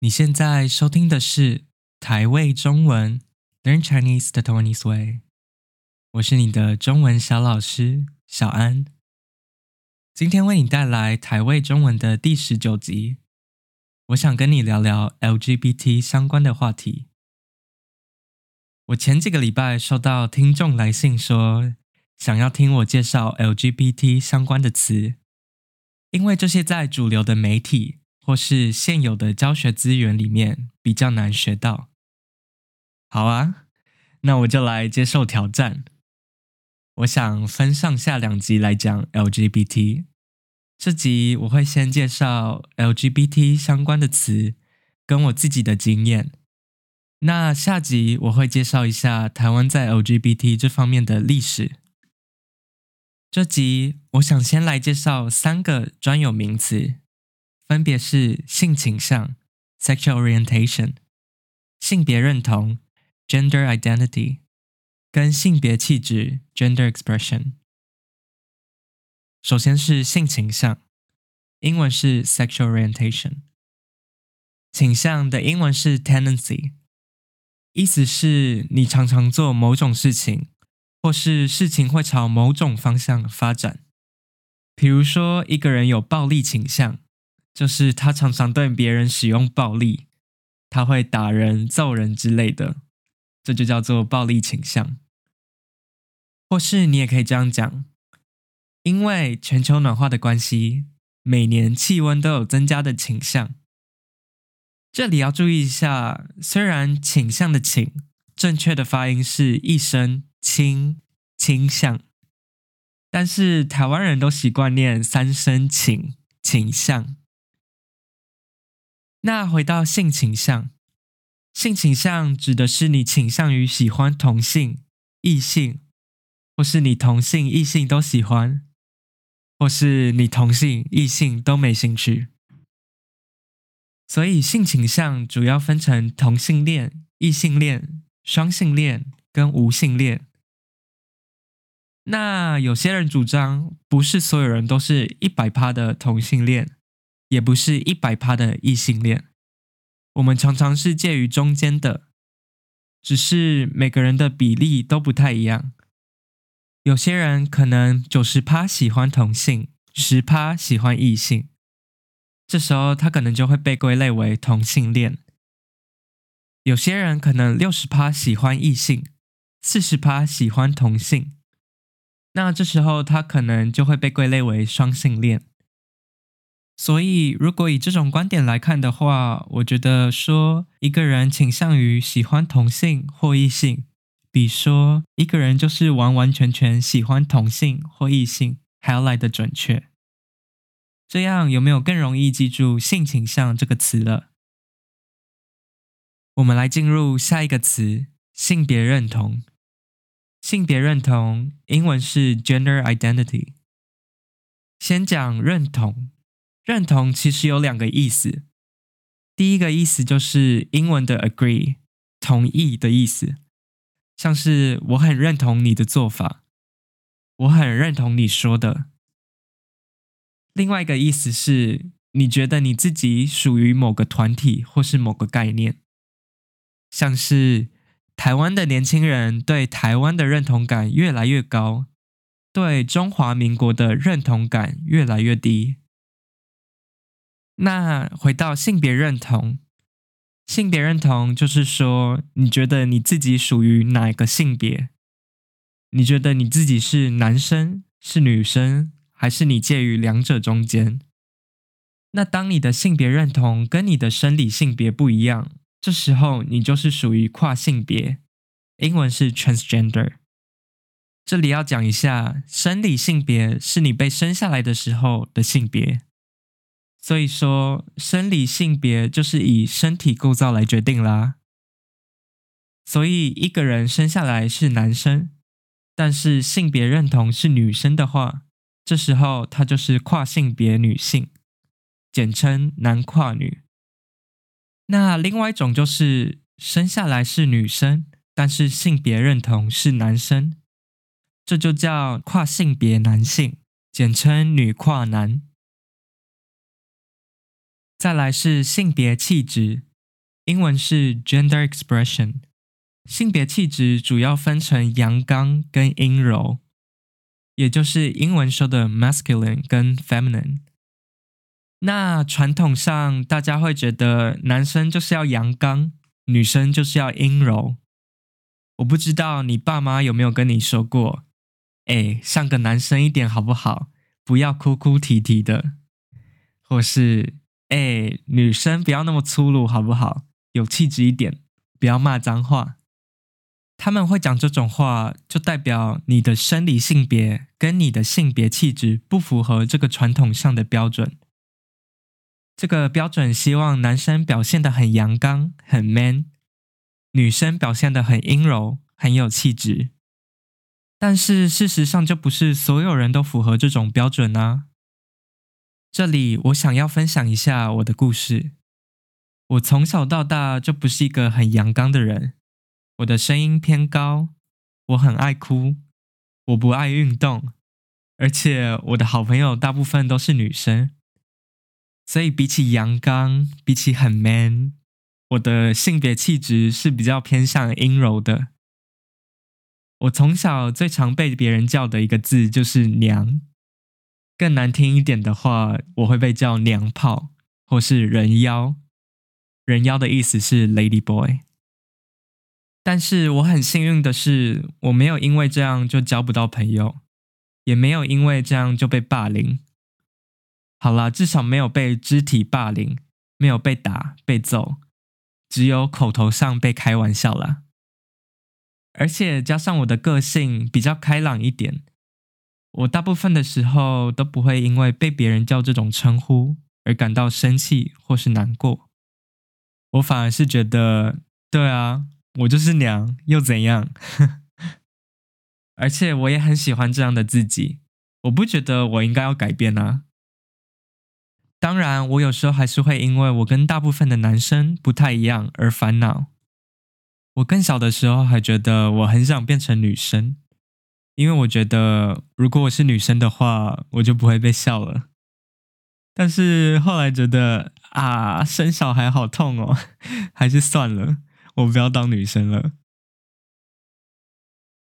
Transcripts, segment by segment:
你现在收听的是台味中文 Learn Chinese the Taiwanese Way，我是你的中文小老师小安。今天为你带来台味中文的第十九集，我想跟你聊聊 LGBT 相关的话题。我前几个礼拜收到听众来信说，想要听我介绍 LGBT 相关的词，因为这些在主流的媒体，或是现有的教学资源里面比较难学到。好啊，那我就来接受挑战。我想分上下两集来讲 LGBT。这集我会先介绍 LGBT 相关的词，跟我自己的经验。那下集我会介绍一下台湾在 LGBT 这方面的历史。这集我想先来介绍三个专有名词。分别是性倾向 （sexual orientation）、性别认同 （gender identity） 跟性别气质 （gender expression）。首先是性倾向，英文是 sexual orientation。倾向的英文是 tendency，意思是你常常做某种事情，或是事情会朝某种方向发展。比如说，一个人有暴力倾向。就是他常常对别人使用暴力，他会打人、揍人之类的，这就叫做暴力倾向。或是你也可以这样讲，因为全球暖化的关系，每年气温都有增加的倾向。这里要注意一下，虽然倾向的倾正确的发音是一声倾倾向，但是台湾人都习惯念三声倾倾向。那回到性倾向，性倾向指的是你倾向于喜欢同性、异性，或是你同性、异性都喜欢，或是你同性、异性都没兴趣。所以性倾向主要分成同性恋、异性恋、双性恋跟无性恋。那有些人主张，不是所有人都是一百趴的同性恋。也不是一百趴的异性恋，我们常常是介于中间的，只是每个人的比例都不太一样。有些人可能九十趴喜欢同性，十趴喜欢异性，这时候他可能就会被归类为同性恋。有些人可能六十趴喜欢异性，四十趴喜欢同性，那这时候他可能就会被归类为双性恋。所以，如果以这种观点来看的话，我觉得说一个人倾向于喜欢同性或异性，比说一个人就是完完全全喜欢同性或异性还要来得准确。这样有没有更容易记住“性倾向”这个词了？我们来进入下一个词——性别认同。性别认同英文是 gender identity。先讲认同。认同其实有两个意思，第一个意思就是英文的 agree，同意的意思，像是我很认同你的做法，我很认同你说的。另外一个意思是你觉得你自己属于某个团体或是某个概念，像是台湾的年轻人对台湾的认同感越来越高，对中华民国的认同感越来越低。那回到性别认同，性别认同就是说，你觉得你自己属于哪个性别？你觉得你自己是男生、是女生，还是你介于两者中间？那当你的性别认同跟你的生理性别不一样，这时候你就是属于跨性别，英文是 transgender。这里要讲一下，生理性别是你被生下来的时候的性别。所以说，生理性别就是以身体构造来决定啦。所以，一个人生下来是男生，但是性别认同是女生的话，这时候他就是跨性别女性，简称男跨女。那另外一种就是生下来是女生，但是性别认同是男生，这就叫跨性别男性，简称女跨男。再来是性别气质英文是 gender expression。性别气质主要分成阳刚跟阴柔，也就是英文说的 masculine 跟 feminine。那传统上大家会觉得男生就是要阳刚，女生就是要阴柔。我不知道你爸妈有没有跟你说过，哎，像个男生一点好不好？不要哭哭啼啼的，或是哎，女生不要那么粗鲁好不好？有气质一点，不要骂脏话。他们会讲这种话，就代表你的生理性别跟你的性别气质不符合这个传统上的标准。这个标准希望男生表现得很阳刚、很 man，女生表现得很阴柔、很有气质。但是事实上，就不是所有人都符合这种标准啊。这里我想要分享一下我的故事。我从小到大就不是一个很阳刚的人。我的声音偏高，我很爱哭，我不爱运动，而且我的好朋友大部分都是女生，所以比起阳刚，比起很 man，我的性别气质是比较偏向阴柔的。我从小最常被别人叫的一个字就是娘，更难听一点的话，我会被叫娘炮或是人妖。人妖的意思是 lady boy。但是我很幸运的是，我没有因为这样就交不到朋友，也没有因为这样就被霸凌。好啦，至少没有被肢体霸凌，没有被打、被揍，只有口头上被开玩笑啦。而且加上我的个性比较开朗一点，我大部分的时候都不会因为被别人叫这种称呼而感到生气或是难过。我反而是觉得，对啊。我就是娘，又怎样？而且我也很喜欢这样的自己，我不觉得我应该要改变啊。当然，我有时候还是会因为我跟大部分的男生不太一样而烦恼。我更小的时候还觉得我很想变成女生，因为我觉得如果我是女生的话，我就不会被笑了。但是后来觉得啊，生小孩好痛哦，还是算了。我不要当女生了。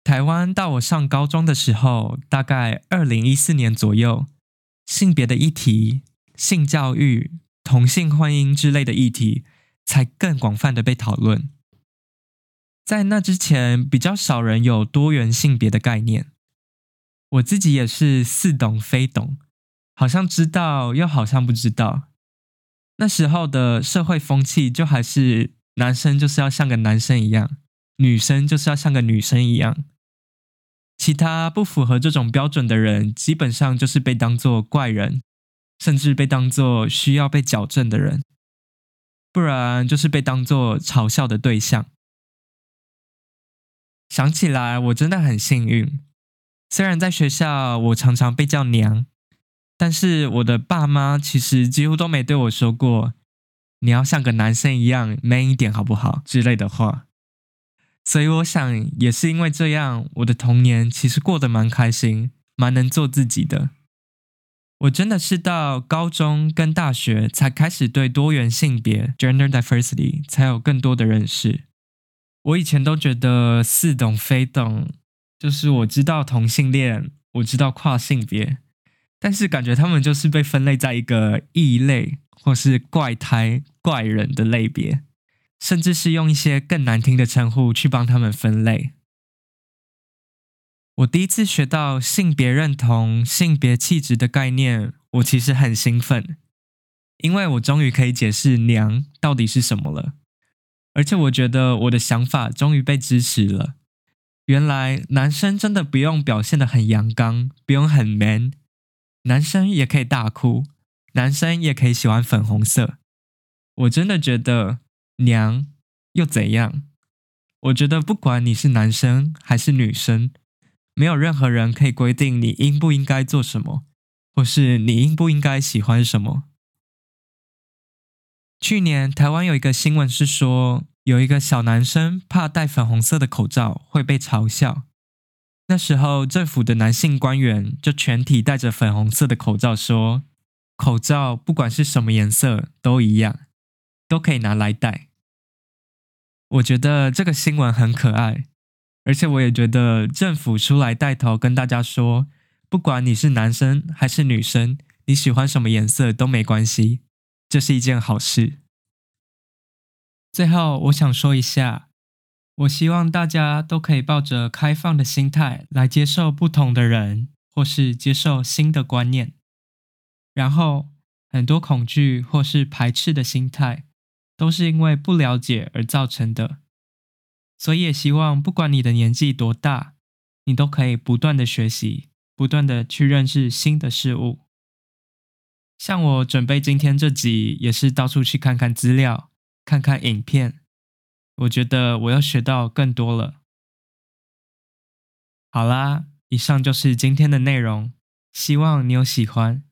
台湾到我上高中的时候，大概二零一四年左右，性别的议题、性教育、同性婚姻之类的议题才更广泛的被讨论。在那之前，比较少人有多元性别的概念。我自己也是似懂非懂，好像知道又好像不知道。那时候的社会风气就还是。男生就是要像个男生一样，女生就是要像个女生一样。其他不符合这种标准的人，基本上就是被当作怪人，甚至被当作需要被矫正的人，不然就是被当作嘲笑的对象。想起来，我真的很幸运，虽然在学校我常常被叫娘，但是我的爸妈其实几乎都没对我说过。你要像个男生一样 man 一点好不好之类的话，所以我想也是因为这样，我的童年其实过得蛮开心，蛮能做自己的。我真的是到高中跟大学才开始对多元性别 gender diversity 才有更多的认识。我以前都觉得似懂非懂，就是我知道同性恋，我知道跨性别，但是感觉他们就是被分类在一个异类。或是怪胎、怪人的类别，甚至是用一些更难听的称呼去帮他们分类。我第一次学到性别认同、性别气质的概念，我其实很兴奋，因为我终于可以解释“娘”到底是什么了。而且我觉得我的想法终于被支持了。原来男生真的不用表现的很阳刚，不用很 man，男生也可以大哭。男生也可以喜欢粉红色，我真的觉得娘又怎样？我觉得不管你是男生还是女生，没有任何人可以规定你应不应该做什么，或是你应不应该喜欢什么。去年台湾有一个新闻是说，有一个小男生怕戴粉红色的口罩会被嘲笑，那时候政府的男性官员就全体戴着粉红色的口罩说。口罩不管是什么颜色都一样，都可以拿来戴。我觉得这个新闻很可爱，而且我也觉得政府出来带头跟大家说，不管你是男生还是女生，你喜欢什么颜色都没关系，这是一件好事。最后，我想说一下，我希望大家都可以抱着开放的心态来接受不同的人，或是接受新的观念。然后，很多恐惧或是排斥的心态，都是因为不了解而造成的。所以，也希望不管你的年纪多大，你都可以不断的学习，不断的去认识新的事物。像我准备今天这集，也是到处去看看资料。看看影片，我觉得我要学到更多了。好啦，以上就是今天的内容，希望你有喜欢。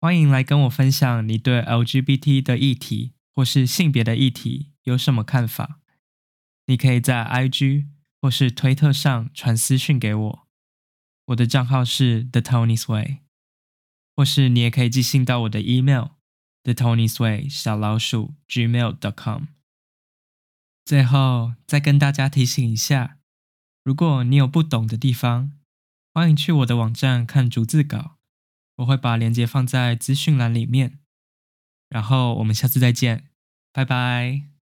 欢迎来跟我分享你对 LGBT 的议题或是性别的议题有什么看法。你可以在 IG 或是推特上传私讯给我，我的账号是 The Tony's Way 或是你也可以寄信到我的 email。thetonysway 小老鼠 gmail dot com。最后再跟大家提醒一下，如果你有不懂的地方，欢迎去我的网站看逐字稿，我会把链接放在资讯栏里面。然后我们下次再见，拜拜。